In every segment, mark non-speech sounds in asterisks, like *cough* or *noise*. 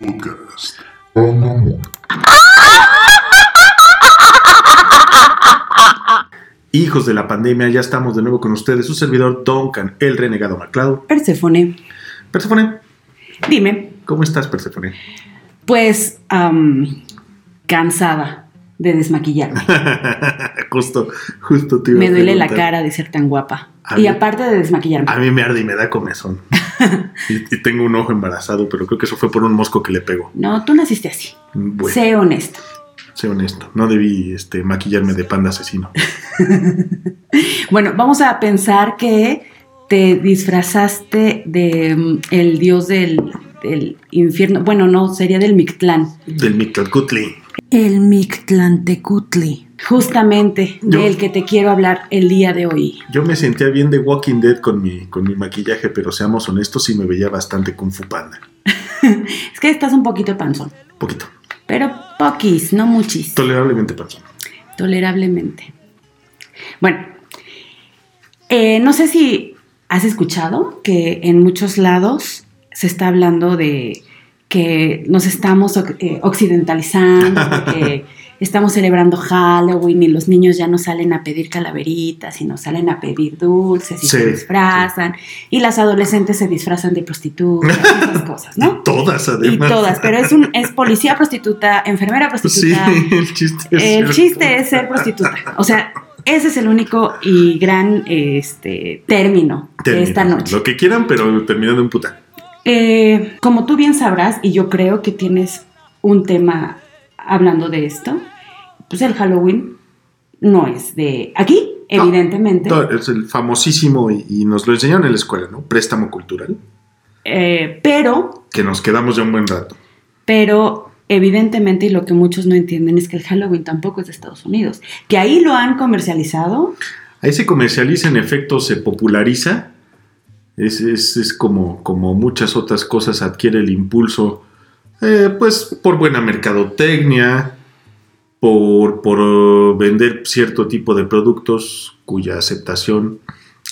Podcast. Hijos de la pandemia, ya estamos de nuevo con ustedes, su servidor Duncan, el renegado MacLeod. Perséfone, Persefone, dime, ¿cómo estás, Persefone? pues am, cansada de desmaquillarme. *laughs* justo, justo te iba a Me duele la cara de ser tan guapa. A Y mí- aparte de desmaquillarme. A mí me arde y me da comezón. *laughs* y, y tengo un ojo embarazado, pero creo que eso fue por un mosco que le pegó. No, tú naciste así. Bueno, Sé honesto. sé honesto, no debí este, maquillarme de panda asesino. *laughs* Bueno, vamos a pensar que te disfrazaste de mm, el dios del, del infierno. Bueno, no, sería del Mictlán. Del Mictlacutli. El Mictlantecutli. Justamente Yo- del que te quiero hablar el día de hoy. Yo me sentía bien de Walking Dead con mi, con mi maquillaje, pero seamos honestos, sí me veía bastante Kung Fu Panda. *laughs* Es que estás un poquito panzón. Poquito. Pero poquis, no muchis. Tolerablemente panzón. Tolerablemente. Bueno, eh, no sé si has escuchado que en muchos lados se está hablando de que nos estamos eh, occidentalizando, de que *laughs* estamos celebrando Halloween y los niños ya no salen a pedir calaveritas, sino salen a pedir dulces y Sí, se disfrazan, y las adolescentes se disfrazan de prostitutas, esas *laughs* cosas, Y ¿no? todas, Y además. todas, pero es un es policía prostituta, enfermera Sí, prostituta, *laughs* el chiste es. el cierto. chiste es ser prostituta. O sea, ese es el único y gran este, término de Termina. esta noche. Lo que quieran, pero terminando en puta. Eh, como tú bien sabrás, y yo creo que tienes un tema hablando de esto, pues el Halloween no es de aquí, No, evidentemente. Es el famosísimo, y, y nos lo enseñaron en la escuela, ¿no? Préstamo cultural, Eh, pero, que nos quedamos ya un buen rato. pero evidentemente, y lo que muchos no entienden es que el Halloween tampoco es de Estados Unidos. Que ahí lo han comercializado. Ahí se comercializa, en efecto, se populariza. Es, es- es como, como muchas otras cosas, adquiere el impulso, eh, pues por buena mercadotecnia, por, por eh, vender cierto tipo de productos cuya aceptación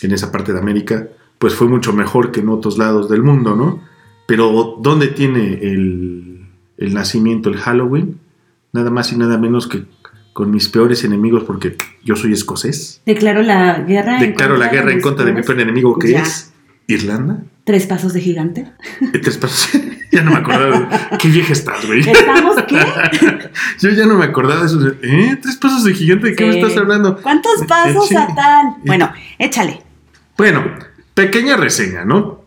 en esa parte de América, pues fue mucho mejor que en otros lados del mundo, ¿no? Pero ¿dónde tiene el, el nacimiento el Halloween? Nada más y nada menos que con mis peores enemigos, porque yo soy escocés. Declaró la guerra. en Declaro la contra guerra en mis contra de mi peor enemigo, que Ya. es Irlanda. Tres pasos de gigante. Eh, Tres pasos. *laughs* ya no me acordaba. de- Qué vieja estás, güey. ¿Estamos qué? *laughs* Yo ya no me acordaba de eso. ¿Eh? ¿Tres pasos de gigante? ¿De qué me estás hablando? ¿Cuántos pasos Sí. a tal? Bueno, échale. Bueno, pequeña reseña, ¿no?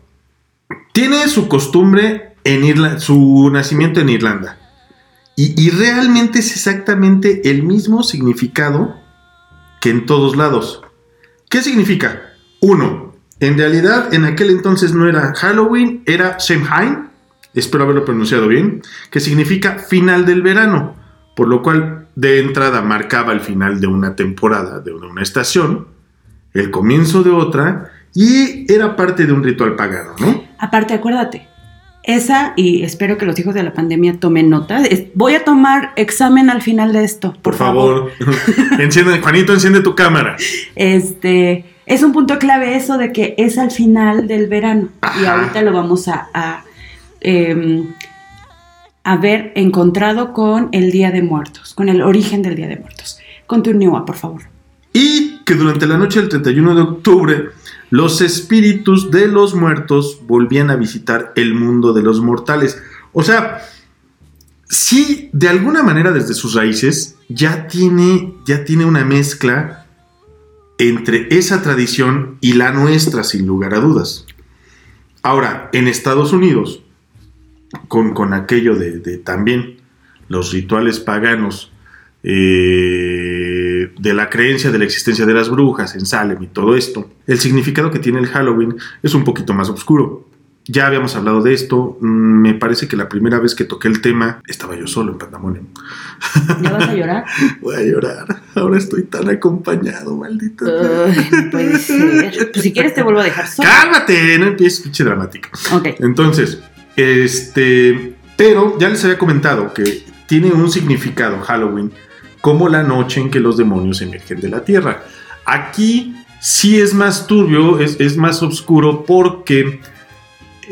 Tiene su costumbre en Irlanda, su nacimiento en Irlanda. Y, y realmente es exactamente el mismo significado que en todos lados. ¿Qué significa? Uno, en realidad en aquel entonces no era Halloween, era Samhain, espero haberlo pronunciado bien, que significa final del verano, por lo cual de entrada marcaba el final de una temporada, de una, estación, el comienzo de otra, y era parte de un ritual pagano, ¿no? Aparte, acuérdate. Esa, y espero que los hijos de la pandemia tomen nota. voy a tomar examen al final de esto. Por favor, *laughs* enciende, Juanito, enciende tu cámara. Este, es un punto clave eso de que es al final del verano. Y ahorita lo vamos a, a, em, haber encontrado con el Día de Muertos, con el origen del Día de Muertos. Continúa, por favor. Y que durante la noche del 31 de octubre, los espíritus de los muertos volvían a visitar el mundo de los mortales. O sea, sí, de alguna manera desde sus raíces ya tiene, ya tiene una mezcla entre esa tradición y la nuestra, sin lugar a dudas. Ahora, en Estados Unidos, con, con aquello de, también los rituales paganos, eh, de la creencia de la existencia de las brujas en Salem y todo esto, el significado que tiene el Halloween es un poquito más oscuro. Ya habíamos hablado de esto, mm, me parece que la primera vez que toqué el tema estaba yo solo en Pandemonium. ¿Ya vas a llorar? *laughs* Voy a llorar, ahora estoy tan acompañado, maldita. Puede ser. *laughs* Pues si quieres te vuelvo a dejar sola. Cálmate, no empieces pinche dramática. Ok. Entonces, este, pero ya les había comentado que tiene un significado Halloween como la noche en que los demonios emergen de la tierra. Aquí sí es más turbio, es, es más oscuro porque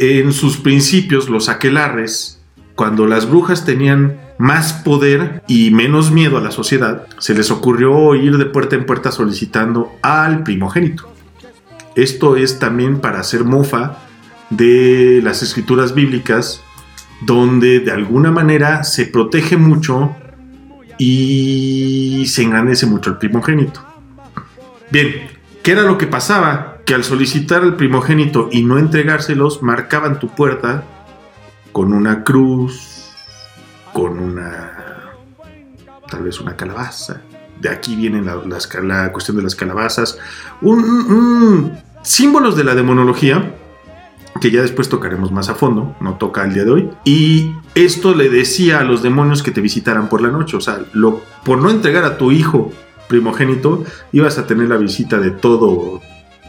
en sus principios los aquelarres cuando las brujas tenían más poder y menos miedo a la sociedad, se les ocurrió ir de puerta en puerta solicitando al primogénito. Esto es también para hacer mofa de las escrituras bíblicas, donde de alguna manera se protege mucho y se engrandece mucho el primogénito. Bien, ¿qué era lo que pasaba? Que al solicitar al primogénito y no entregárselos, marcaban tu puerta con una cruz, con una, tal vez una calabaza. De aquí viene la, la cuestión de las calabazas. Un, símbolos de la demonología, que ya después tocaremos más a fondo, no toca el día de hoy. Y esto le decía a los demonios que te visitaran por la noche. O sea, por no entregar a tu hijo primogénito, ibas a tener la visita de todo,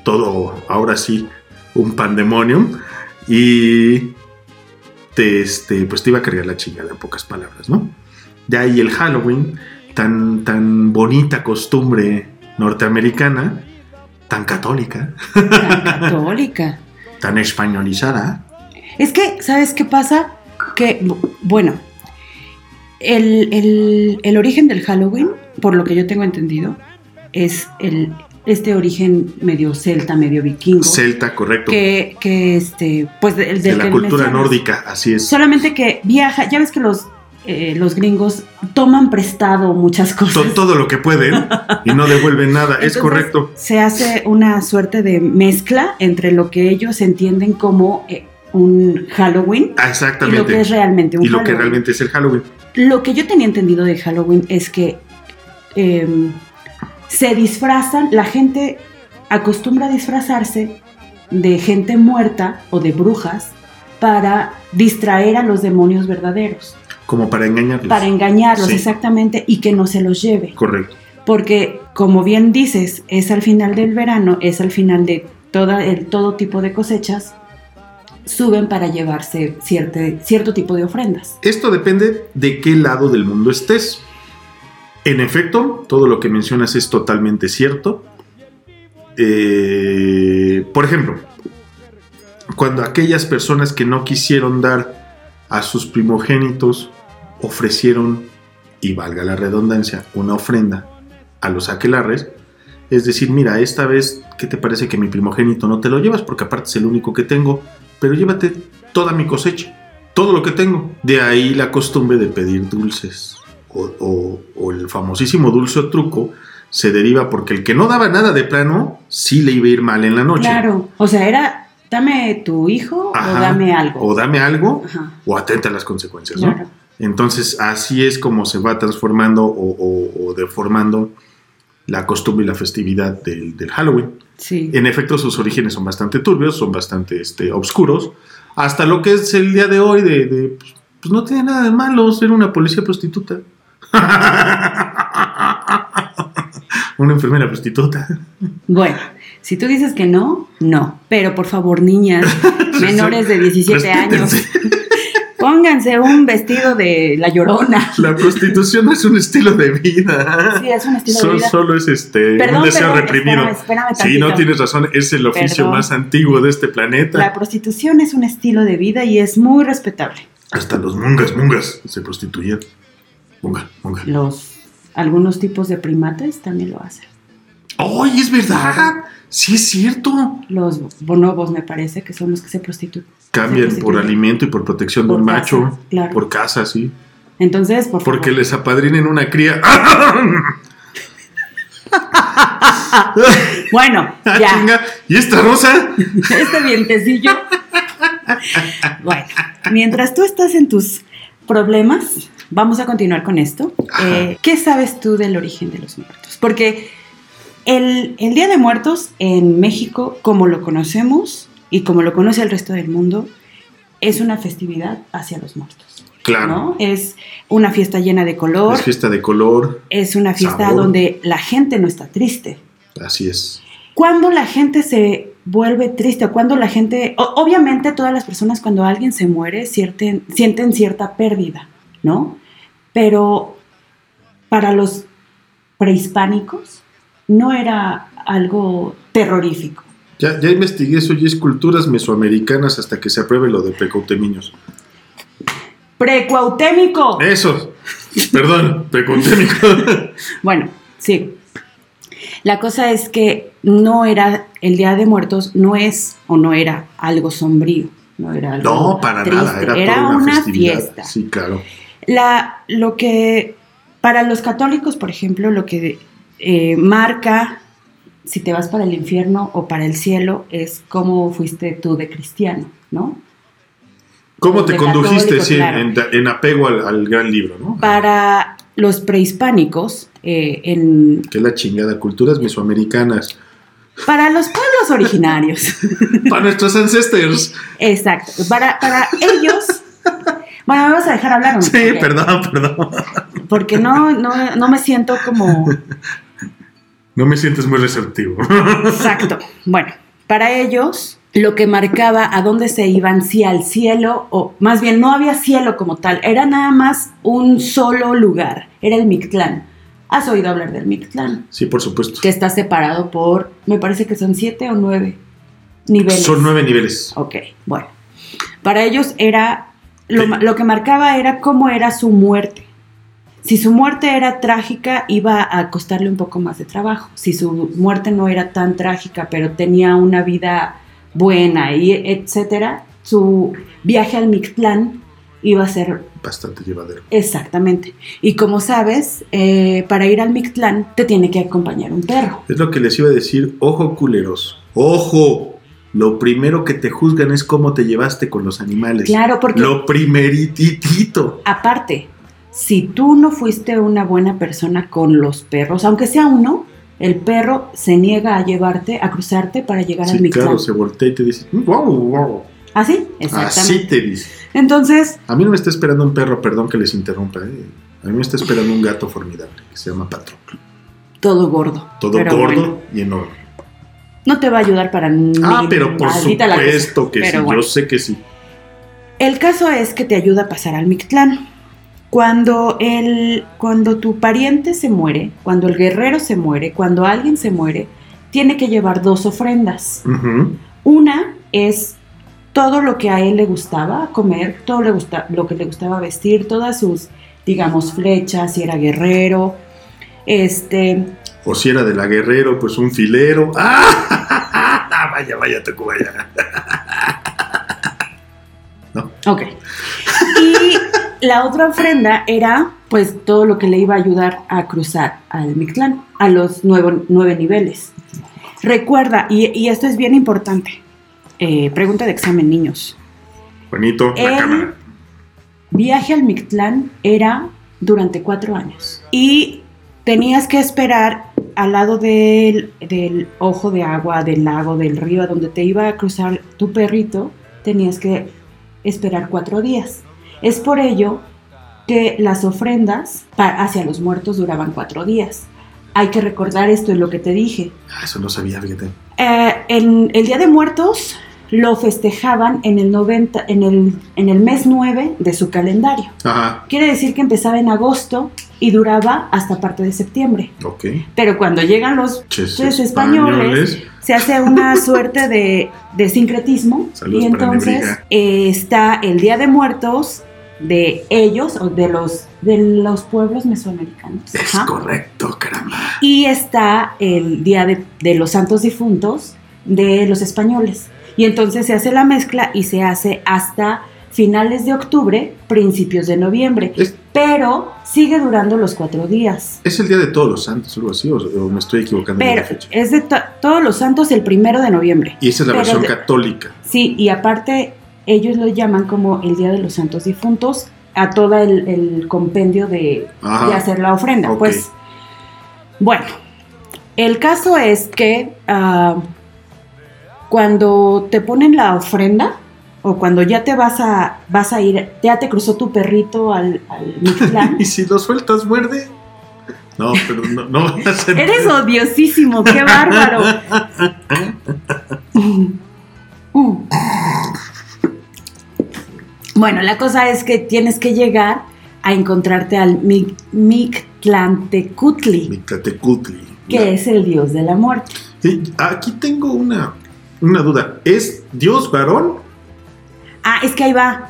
todo, ahora sí, un pandemonium. Y te, este, pues te iba a cargar la chingada en pocas palabras, ¿no? De ahí el Halloween, tan, tan bonita costumbre norteamericana, tan católica, Tan *laughs* católica. tan españolizada. Es que, ¿sabes qué pasa? Que, bu- bueno, el, el- el origen del Halloween, por lo que yo tengo entendido, es el, este origen medio celta, medio vikingo. Celta, correcto. que, que este, pues del, de la cultura mencionas. nórdica, así es. Solamente que viaja, ya ves que los, eh, los gringos toman prestado muchas cosas. todo lo que pueden y no devuelven nada, es correcto. Se hace una suerte de mezcla entre lo que ellos entienden como eh, un Halloween Ah, y lo Exactamente. que es realmente un Y lo que realmente es el Halloween. Lo que yo tenía entendido de Halloween es que em, se disfrazan, la gente acostumbra a disfrazarse de gente muerta o de brujas para distraer a los demonios verdaderos, Como para engañarlos. para engañarlos Sí. exactamente y que no se los lleve. Correcto. Porque, como bien dices, es al final del verano, es al final de toda el, todo tipo de cosechas, suben para llevarse cierte- cierto tipo de ofrendas. Esto depende de qué lado del mundo estés. En efecto, todo lo que mencionas es totalmente cierto. Eh, por ejemplo, cuando aquellas personas que no quisieron dar a sus primogénitos ofrecieron, y valga la redundancia, una ofrenda a los aquelarres, es decir, mira, esta vez, ¿qué te parece que mi primogénito no te lo llevas? Porque aparte es el único que tengo, pero llévate toda mi cosecha todo lo que tengo. De ahí la costumbre de pedir dulces. O, o- o el famosísimo dulce o truco se deriva porque el que no daba nada de plano, sí le iba a ir mal en la noche. Claro, o sea, era, dame tu hijo Ajá. o dame algo. O dame algo Ajá, o atenta a las consecuencias, ¿no? claro. Entonces así es como se va transformando o, deformando la costumbre y la festividad del, del Halloween. Sí. En efecto, sus orígenes son bastante turbios, son bastante este, obscuros. Hasta lo que es el día de hoy de, de, pues, pues no tiene nada de malo ser una policía prostituta. *laughs* una enfermera prostituta. Bueno, si tú dices que no, no. Pero por favor, niñas *laughs* menores de 17 años, *laughs* pónganse un vestido de la llorona. La prostitución no es un estilo de vida. Sí, es un estilo de vida. Solo es este Perdón, un deseo perdón, reprimido. espérame, espérame sí, no tienes razón, es el oficio Perdón. más antiguo de este planeta. La prostitución es un estilo de vida y es muy respetable. Hasta los mungas, mungas se prostituían. Munga, munga. Los algunos tipos de primates también lo hacen. ¡Ay, es verdad! Sí, es cierto. Los bonobos me parece que son los que se prostituyen. Cambian Se por alimento y por protección de Por un casa, macho. claro. Por casa, sí. Entonces, por Porque favor. les apadrinen una cría. *laughs* Bueno, *laughs* Ah, ya. chinga. ¿Y esta rosa? *laughs* este vientecillo. Bueno, mientras tú estás en tus problemas, vamos a continuar con esto. Eh, ¿Qué sabes tú del origen de los muertos? Porque el, el Día de Muertos en México, como lo conocemos y como lo conoce el resto del mundo, es una festividad hacia los muertos. Claro. ¿no? Es una fiesta llena de color, Es fiesta de color. es una fiesta sabor. donde la gente no está triste. Así es. Cuando la gente se vuelve triste, cuando la gente, obviamente todas las personas cuando alguien se muere sienten, sienten cierta pérdida, ¿no? Pero para los prehispánicos no era algo terrorífico. Ya, ya investigué eso y es culturas mesoamericanas hasta que se apruebe lo de Pecoutemiños. Precuautémico. Eso. Perdón, precontémico. *laughs* Bueno, sí. La cosa es que no era, el Día de Muertos no es o no era algo sombrío. No era algo No, para nada. triste, Era, toda una, una festividad. fiesta. Sí, claro. La, lo que, para los católicos, por ejemplo, lo que eh, marca si te vas para el infierno o para el cielo es cómo fuiste tú de cristiano, ¿no? ¿Cómo te condujiste católico, sí, claro. en, en apego al, al gran libro, no? Para los prehispánicos, eh, en, Que la chingada, culturas mesoamericanas. para los pueblos originarios, *laughs* Para nuestros ancestors. exacto, para, para ellos, bueno, me vas a dejar hablar. Sí, perdón, perdón. porque no, no, no me siento como No me sientes muy receptivo. Exacto. Bueno, para ellos lo que marcaba a dónde se iban, si al cielo, o más bien no había cielo como tal, era nada más un solo lugar, era el Mictlán. ¿Has oído hablar del Mictlán? Sí, por supuesto. Que está separado por, me parece que son siete o nueve niveles. Son nueve niveles. Ok, bueno. Para ellos era, lo, lo que marcaba era cómo era su muerte. Si su muerte era trágica, iba a costarle un poco más de trabajo. Si su muerte no era tan trágica, pero tenía una vida buena, y etcétera, su viaje al Mictlán iba a ser Bastante llevadero. exactamente. Y como sabes, eh, para ir al Mictlán te tiene que acompañar un perro. Es lo que les iba a decir. Ojo, culeros. Ojo. Lo primero que te juzgan es cómo te llevaste con los animales. Claro, porque Lo primeritito. Aparte, si tú no fuiste una buena persona con los perros, aunque sea uno, el perro se niega a llevarte, a cruzarte para llegar al Sí, Mictlán. claro, se voltea y te dice, wow, wow. ¿Ah, sí? Exactamente. Así te dice. Entonces, A mí no me está esperando un perro, perdón que les interrumpa. ¿eh? A mí me está esperando un gato formidable que se llama Patroclo. todo gordo. Todo gordo bueno, y enorme. No te va a ayudar para Ah, ni pero por supuesto que sí. bueno. Yo sé que sí. El caso es que te ayuda a pasar al Mictlán. Cuando, el, cuando tu pariente se muere, cuando el guerrero se muere, cuando alguien se muere, tiene que llevar dos ofrendas. Una es todo lo que a él le gustaba comer, todo le gusta, lo que le gustaba vestir, todas sus, digamos, flechas, si era guerrero, este, O si era de la guerrero, pues un filero. *laughs* ¡Ah! Vaya, vaya, te vaya. *laughs* ok. Y la otra ofrenda era, pues, todo lo que le iba a ayudar a cruzar al Mictlán, a los nuevo- nueve niveles. Recuerda, y, y esto es bien importante, eh, pregunta de examen, niños. Bonito, la El cámara. viaje al Mictlán era durante cuatro años. Y tenías que esperar al lado del, del ojo de agua, del lago, del río, a donde te iba a cruzar tu perrito, tenías que esperar cuatro días. Es por ello que las ofrendas hacia los muertos duraban cuatro días. Hay que recordar esto en lo que te dije. Ah, eso no sabía, fíjate. Eh, en el Día de Muertos lo festejaban en el, 90, en el, en el mes 9 de su calendario. Ajá, Quiere decir que empezaba en agosto y duraba hasta parte de septiembre. ok. Pero cuando llegan los Ches españoles, se hace una *laughs* suerte de, de sincretismo Saludos y entonces eh, está el Día de Muertos de ellos o de los de los pueblos mesoamericanos. Es Ajá. correcto, caramba. Y está el Día de, de los Santos Difuntos de los españoles. Y entonces se hace la mezcla y se hace hasta finales de octubre, principios de noviembre. Es, Pero sigue durando los cuatro días. es el día de todos los santos, algo así, o, o me estoy equivocando la fecha. es de to- todos los santos el primero de noviembre. Y esa es la pero versión de- católica. Sí, y aparte ellos lo llaman como el Día de los Santos Difuntos a todo el, el compendio de, hacer la ofrenda. Pues, bueno, el caso es que ah, cuando te ponen la ofrenda o cuando ya te vas a, vas a ir, ya te cruzó tu perrito al, al Mictlán, *laughs* ¿Y si lo sueltas, muerde? No, pero no, no vas a. Eres odiosísimo, qué bárbaro. Mm. *laughs* Bueno, la cosa es que tienes que llegar a encontrarte al Mi- Mictlantecutli, Mictlatecutli. que es el dios de la muerte. Sí, Aquí tengo una, una duda. ¿Es Dios varón? Ah, es que ahí va.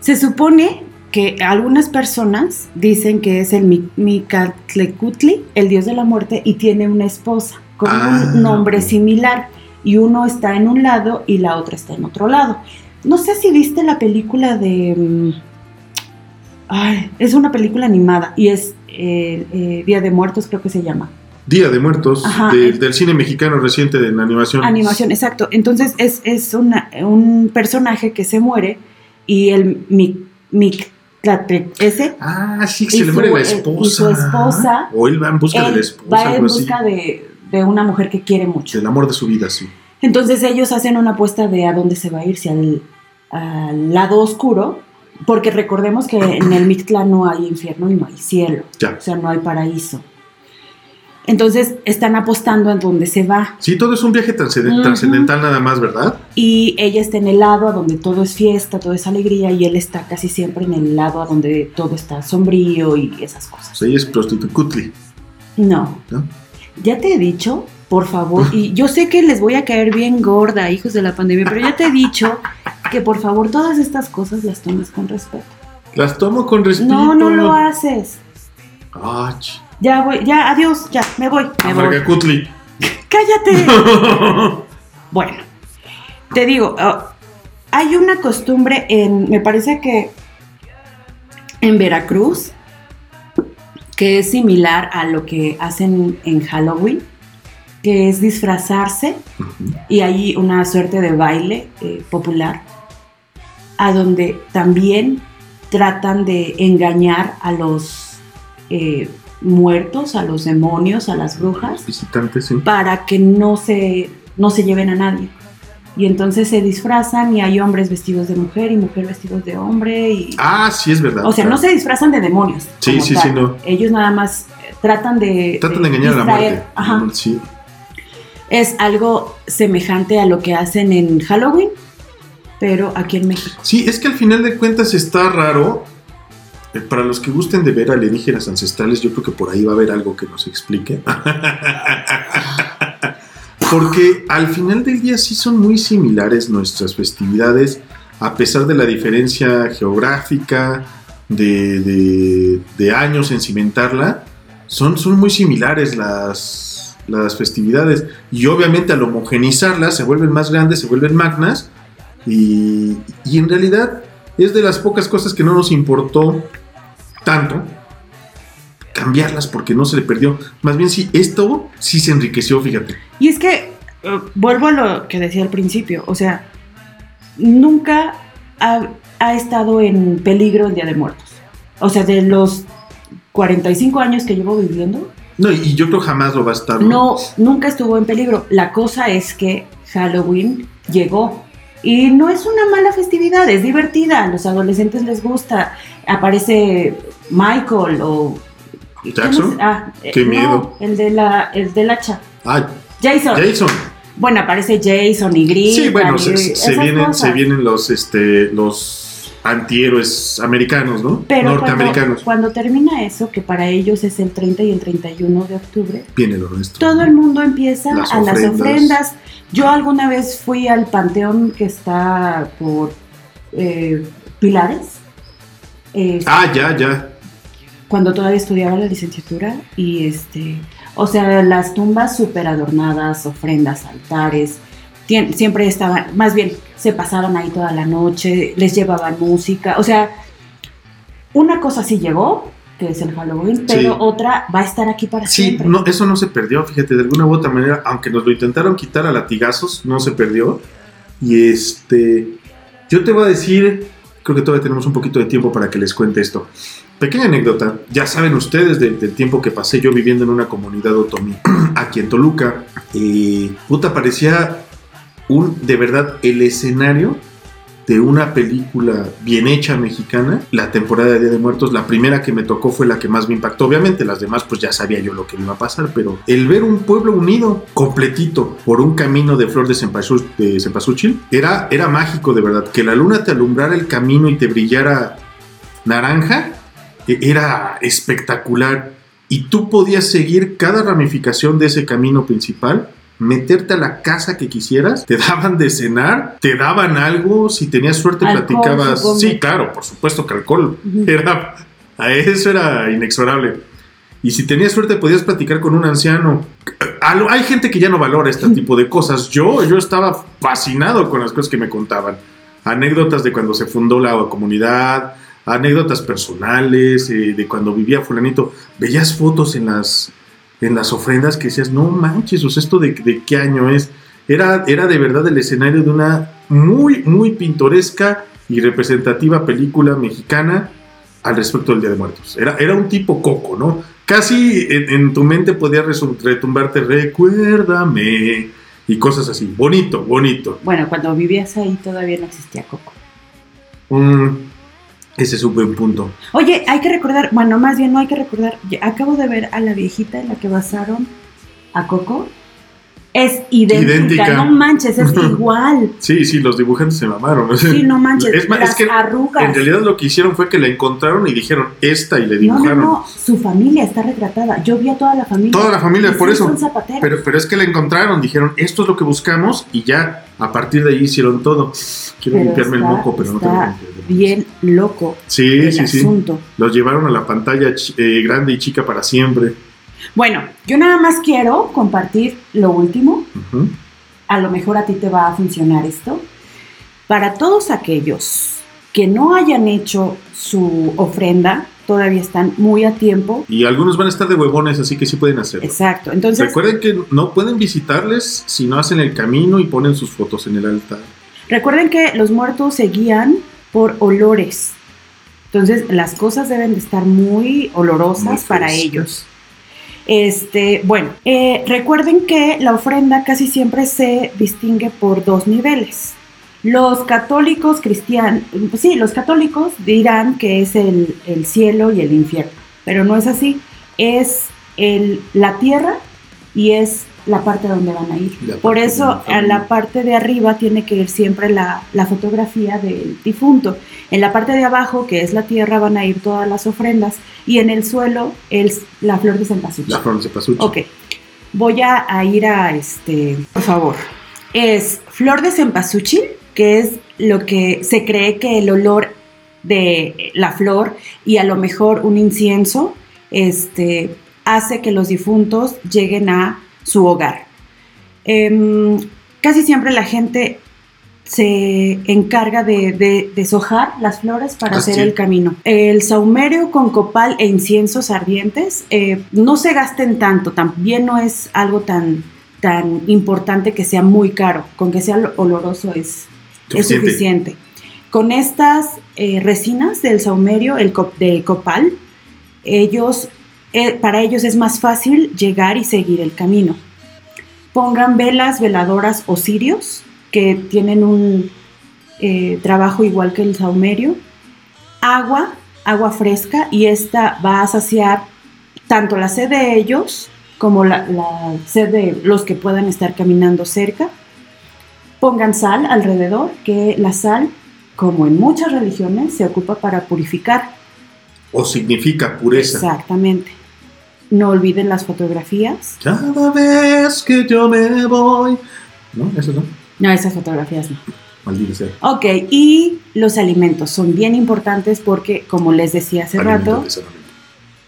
Se supone que algunas personas dicen que es el Mi- Micatlecutli, el dios de la muerte, y tiene una esposa con Ah. un nombre similar. Y uno está en un lado y la otra está en otro lado. No sé si viste la película de... mm, Ay, es una película animada y es eh, eh, Día de Muertos, creo que se llama. Día de Muertos, Ajá, de- es- del cine mexicano reciente de la animación. Animación, exacto. Entonces es, es una- un personaje que se muere y el Mic- ese Ah, sí, se le su- muere la eh, esposa. y su esposa, O él va en busca de la esposa, va en busca de, de una mujer que quiere mucho. Del amor de su vida, sí. Entonces ellos hacen una apuesta de a dónde se va a ir, si al, al lado oscuro, porque recordemos que en el Mictlán no hay infierno y no hay cielo, Ya. o sea, no hay paraíso. Entonces están apostando en dónde se va. Sí, todo es un viaje trascendental nada más, ¿verdad? Y ella está en el lado a donde todo es fiesta, todo es alegría, y él está casi siempre en el lado a donde todo está sombrío y esas cosas. Ella es prostitucutli, No, ¿no? ya te he dicho, por favor, y yo sé que les voy a caer bien gorda, hijos de la pandemia, pero ya te he dicho que por favor todas estas cosas las tomes con respeto. Las tomo con respeto. No, no lo haces. Ah, ch- Ya voy, ya, adiós, ya, me voy. Me voy. Amargacutli. Cállate. *laughs* Bueno, te digo, ah, hay una costumbre en, me parece que en Veracruz, que es similar a lo que hacen en Halloween, que es disfrazarse y hay una suerte de baile eh, popular, a donde también tratan de engañar a los eh, muertos, a los demonios, a las brujas, Visitantes, sí. para que no se, no se lleven a nadie. Y entonces se disfrazan y hay hombres vestidos de mujer y mujer vestidos de hombre. Y, Ah, sí, es verdad. o sea, no se disfrazan de demonios. Sí, sí, tal. sí, no. Ellos nada más eh, tratan de... Tratan de engañar a la muerte. Ajá. Sí. Es algo semejante a lo que hacen en Halloween, pero aquí en México. Sí, es que al final de cuentas está raro. Eh, Para los que gusten de ver alienígenas ancestrales, yo creo que por ahí va a haber algo que nos explique. *laughs* Porque al final del día sí son muy similares nuestras festividades, a pesar de la diferencia geográfica, de, de- años en cimentarla, son, son muy similares las, las festividades. Y obviamente al homogenizarlas se vuelven más grandes, se vuelven magnas, y, y en realidad es de las pocas cosas que no nos importó tanto cambiarlas porque no se le perdió. Más bien sí, esto sí se enriqueció, fíjate. Y es que, eh, vuelvo a lo que decía al principio, o sea, nunca ha, ha estado en peligro el Día de Muertos. O sea, de los 45 años que llevo viviendo, No, y yo creo jamás lo va a estar. no, nunca estuvo en peligro. La cosa es que Halloween llegó. Y no es una mala festividad, es divertida, a los adolescentes les gusta. Aparece Michael o... ¿Jackson? ¿cómo se- ah, eh, Qué no, miedo. el, de la, el del hacha. Ah, Jason. Jason. Bueno, aparece Jason y Gris. Sí, bueno, se, se vienen, se vienen los, este, los antihéroes americanos, ¿no? Pero Norteamericanos. Cuando, cuando termina eso, que para ellos es el 30 y el 31 de octubre, Viene lo nuestro. todo el mundo empieza Las a las ofrendas. ofrendas. Yo alguna vez fui al panteón que está por eh, Pilares, eh, Ah, ya, ya. Cuando todavía estudiaba la licenciatura, y este, o sea, las tumbas súper adornadas, ofrendas, altares, siempre estaban, más bien, se pasaban ahí toda la noche, les llevaban música, o sea, una cosa sí llegó, que es el Halloween, pero Sí. otra va a estar aquí para Sí, siempre. no, eso no se perdió, fíjate, de alguna u otra manera, aunque nos lo intentaron quitar a latigazos, no se perdió. Y este, yo te voy a decir, creo que todavía tenemos un poquito de tiempo para que les cuente esto. Pequeña anécdota, ya saben ustedes del, tiempo que pasé yo viviendo en una comunidad otomí, *clears throat* aquí en Toluca, puta, parecía un, de verdad, el escenario de una película bien hecha mexicana, la temporada de Día de Muertos, la primera que me tocó fue la que más me impactó. Obviamente las demás pues ya sabía yo lo que iba a pasar, pero el ver un pueblo unido, completito, por un camino de flor de cempasú- de cempasúchil, era, era mágico de verdad. Que la luna te alumbrara el camino y te brillara naranja, era espectacular. Y tú podías seguir cada ramificación de ese camino principal meterte a la casa que quisieras, te *laughs* daban de cenar, te daban algo, si tenías suerte Alcohol, platicabas. supongo. Sí, claro, por supuesto que alcohol. Era, a eso era inexorable. Y si tenías suerte podías platicar con un anciano. Hay gente que ya no valora este *laughs* tipo de cosas. Yo, yo estaba fascinado con las cosas que me contaban. Anécdotas de cuando se fundó la comunidad, anécdotas personales, eh, de cuando vivía fulanito. Veías fotos en las, en las ofrendas que decías, no manches, o sea, ¿esto de, de qué año es? Era, era de verdad el escenario de una muy, muy pintoresca y representativa película mexicana al respecto del Día de Muertos. Era, era un tipo coco, ¿no? Casi en, en tu mente podía retumbarte, recuérdame, y cosas así. Bonito, bonito. Bueno, cuando vivías ahí todavía no existía Coco. Mm, ese es un buen punto. Oye, hay que recordar, bueno, más bien no hay que recordar, acabo de ver a la viejita en la que basaron a Coco. Es idéntica, Idéntica. no manches, es igual. Sí, sí, los dibujantes se mamaron. Sí, no manches, Es más, las es que arrugas. En realidad lo que hicieron fue que la encontraron y dijeron esta y le no, no, dibujaron. no, su familia está retratada. Yo vi a toda la familia. Toda la familia, por sí eso. Pero, pero es que la encontraron, dijeron, esto es lo que buscamos y ya, a partir de ahí hicieron todo. Quiero Pero limpiarme está- el moco, pero no tengo bien loco Sí, el sí, sí. asunto. Los llevaron a la pantalla eh, grande y chica para siempre. Bueno, yo nada más quiero compartir lo último. A lo mejor a ti te va a funcionar esto. Para todos aquellos que no hayan hecho su ofrenda, todavía están muy a tiempo. Y algunos van a estar de huevones, así que sí pueden hacerlo. Exacto. Entonces, Recuerden que no pueden visitarles si no hacen el camino y ponen sus fotos en el altar. recuerden que los muertos se guían por olores. Entonces, las cosas deben de estar muy olorosas Muy para ellos. Este, bueno, eh, recuerden que la ofrenda casi siempre se distingue por dos niveles. Los católicos cristianos, sí, los católicos dirán que es el, el cielo y el infierno, pero no es así. Es el, la tierra y es la parte donde van a ir. Por eso a la parte de arriba tiene que ir siempre la, la fotografía del difunto. En la parte de abajo, que es la tierra, van a ir todas las ofrendas y en el suelo el, la flor de cempasúchil. La flor de cempasúchil. Ok, voy a, a ir a este, por favor. Es flor de cempasúchil, que es lo que se cree que el olor de la flor y a lo mejor un incienso este, hace que los difuntos lleguen a su hogar. Em, casi siempre la gente se encarga de, de deshojar las flores para Ah, hacer el camino. El saumerio con copal e inciensos ardientes eh, no se gasten tanto, también no es algo tan, tan importante que sea muy caro, con que sea oloroso es, es Suficiente. suficiente. Con estas eh, resinas del saumerio, el cop- de copal, ellos, eh, para ellos es más fácil llegar y seguir el camino. Pongan velas, veladoras o cirios, que tienen un eh, trabajo igual que el saumerio. Agua, agua fresca, y esta va a saciar tanto la sed de ellos como la, la sed de los que puedan estar caminando cerca. Pongan sal alrededor, que la sal, como en muchas religiones, se ocupa para purificar. O significa pureza. Exactamente. No olviden las fotografías. Cada vez que yo me voy. No, eso no. No, esas fotografías no. Maldita sea. Ok, y los alimentos son bien importantes porque, como les decía hace Alimento rato,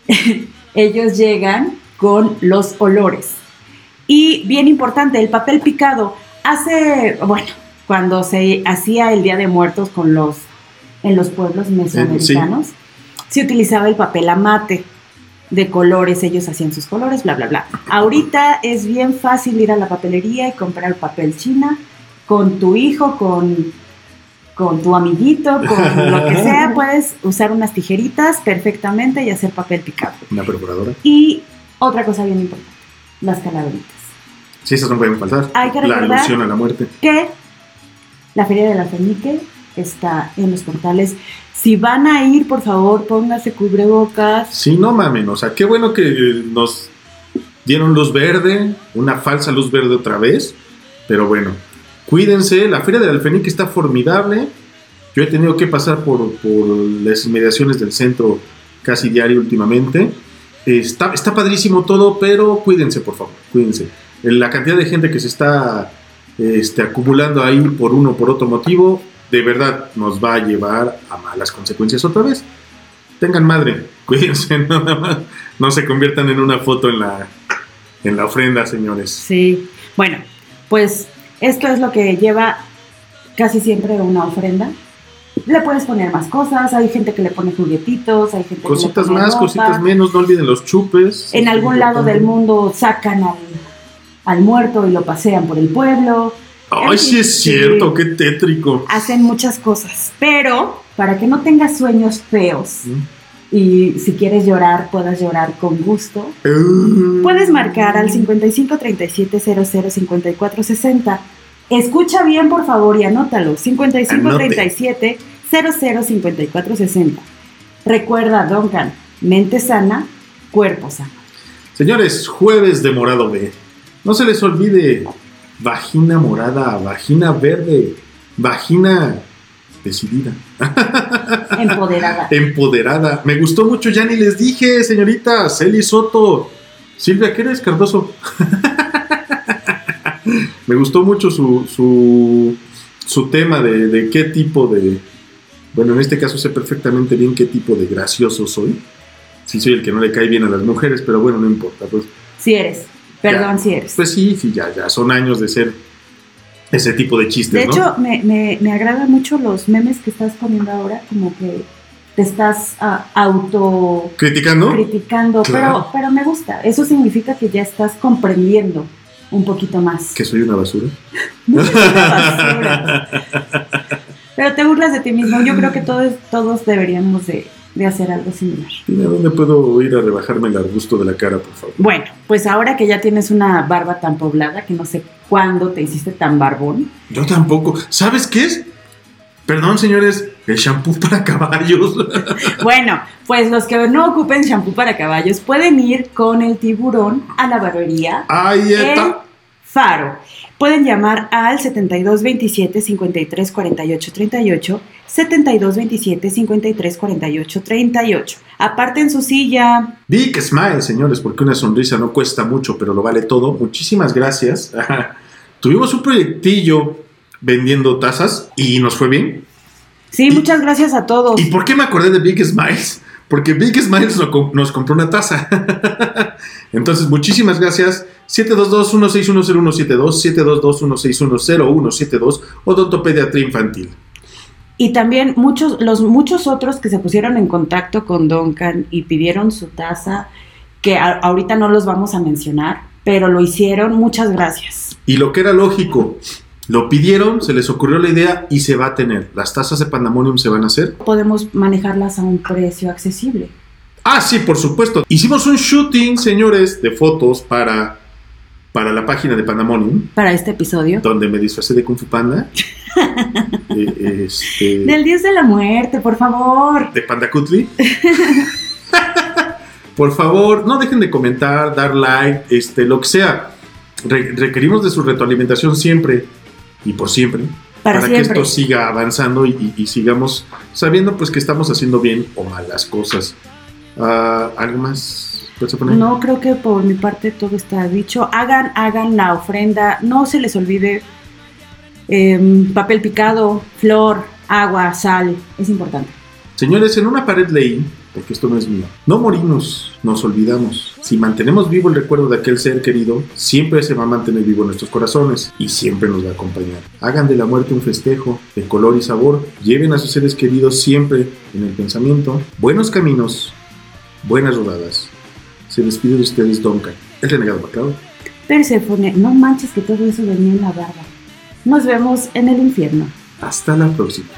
*laughs* ellos llegan con los olores. Y bien importante, el papel picado. Hace, bueno, cuando se hacía el Día de Muertos con los, en los pueblos mesoamericanos, se utilizaba el papel amate de colores, ellos hacían sus colores, bla, bla, bla. Ahorita es bien fácil ir a la papelería y comprar papel china con tu hijo, con, con tu amiguito, con *laughs* lo que sea, puedes usar unas tijeritas perfectamente y hacer papel picado. Una perforadora. Y otra cosa bien importante, las calaveritas. Sí, esas no pueden faltar. Hay que La recordar- alusión a la muerte. Que la Feria del está en los portales. Si van a ir, por favor, pónganse cubrebocas. Sí, no mamen. O sea, qué bueno que eh, nos dieron luz verde, una falsa luz verde otra vez. Pero bueno, cuídense. La Feria del Alfenique está formidable. Yo he tenido que pasar por, por las inmediaciones del centro casi diario últimamente. Está, está padrísimo todo, pero cuídense, por favor. Cuídense. la cantidad de gente que se está este, acumulando ahí por uno o por otro motivo, de verdad nos va a llevar a malas consecuencias otra vez. Tengan madre, *laughs* cuídense nada más. No se conviertan en una foto en la, en la ofrenda, señores. Sí, bueno, pues esto es lo que lleva casi siempre una ofrenda. Le puedes poner más cosas, hay gente que le pone juguetitos, hay gente Cositas que le pone más, ropa. cositas menos, no olviden los chupes. En algún lado del mundo sacan al, al muerto y lo pasean por el pueblo. Ay, sí es Sí. cierto, qué tétrico. Hacen muchas cosas, pero para que no tengas sueños feos y si quieres llorar, puedas llorar con gusto, Uh. Puedes marcar al 55 37 00 54 60. Escucha bien, por favor, y anótalo. 55 Anote. 37 00 54 60. Recuerda, Duncan, mente sana, cuerpo sano. Señores, jueves de morado B. No se les olvide, vagina morada, vagina verde, vagina decidida, Empoderada. *laughs* empoderada. Me gustó mucho, ya ni les dije, señorita Celi Soto. Silvia, ¿qué eres, Cardoso? *laughs* Me gustó mucho su, su, su tema de, de qué tipo de... Bueno, en este caso sé perfectamente bien qué tipo de gracioso soy. Sí, soy el que no le cae bien a las mujeres, pero bueno, no importa. Pues Si eres. Perdón, Ya. si eres. Pues sí, sí, ya, ya son años de ser ese tipo de chistes, de ¿no? hecho, me, me, me agradan mucho los memes que estás poniendo ahora, como que te estás ah, auto Criticando. criticando, Claro. pero, pero me gusta. Eso significa que ya estás comprendiendo un poquito más. Que soy una basura. *laughs* No es una basura. *laughs* Pero te burlas de ti mismo. Yo creo que todos, todos deberíamos de, de hacer algo similar. Dime a dónde puedo ir a rebajarme el arbusto de la cara, por favor. Bueno, pues ahora que ya tienes una barba tan poblada, que no sé cuándo te hiciste tan barbón, Yo tampoco. ¿Sabes qué es? Perdón, señores, el shampoo para caballos. *laughs* Bueno, pues los que no ocupen shampoo para caballos pueden ir con el tiburón a la barbería Ahí está. Faro. Pueden llamar al 7227 53 48 38, 7227 53 48 38. Aparten su silla. Big Smile, señores, porque una sonrisa no cuesta mucho, pero lo vale todo. Muchísimas gracias. *laughs* Tuvimos un proyectillo vendiendo tazas y nos fue bien. Sí, Y- muchas gracias a todos. ¿Y por qué me acordé de Big Smiles? Porque Big Smiles nos compró una taza. *laughs* Entonces, muchísimas gracias. 722-1610172, 722-1610172, Odontopediatría Infantil. Y también muchos, los muchos otros que se pusieron en contacto con Duncan y pidieron su taza, que a- ahorita no los vamos a mencionar, pero lo hicieron. Muchas gracias. Y lo que era lógico, lo pidieron, se les ocurrió la idea y se va a tener. Las tazas de Pandemonium se van a hacer. Podemos manejarlas a un precio accesible. Ah, sí, por supuesto. Hicimos un shooting, señores, de fotos para, para la página de Pandemonium, Para este episodio. donde me disfracé de Kung Fu Panda. *laughs* Eh, este, Del Dios de la Muerte, por favor. de Pandacutli. *laughs* Por favor, no dejen de comentar, dar like, este, lo que sea. Re- requerimos de su retroalimentación siempre y por siempre. Para, que esto siga avanzando y, y- y sigamos sabiendo pues que estamos haciendo bien o mal las cosas. Ah, ¿Algo más? No creo que por mi parte todo está dicho. Hagan, hagan la ofrenda. No se les olvide em, papel picado, flor, agua, sal. Es importante. Señores, en una pared leí, porque esto no es mío, no morimos, nos olvidamos. Si mantenemos vivo el recuerdo de aquel ser querido, siempre se va a mantener vivo en nuestros corazones y siempre nos va a acompañar. Hagan de la muerte un festejo de color y sabor, lleven a sus seres queridos siempre en el pensamiento. Buenos caminos, buenas rodadas. Se despide de ustedes Duncan, el renegado Macao. Perséfone, no manches que todo eso venía en la barba. Nos vemos en el infierno. Hasta la próxima.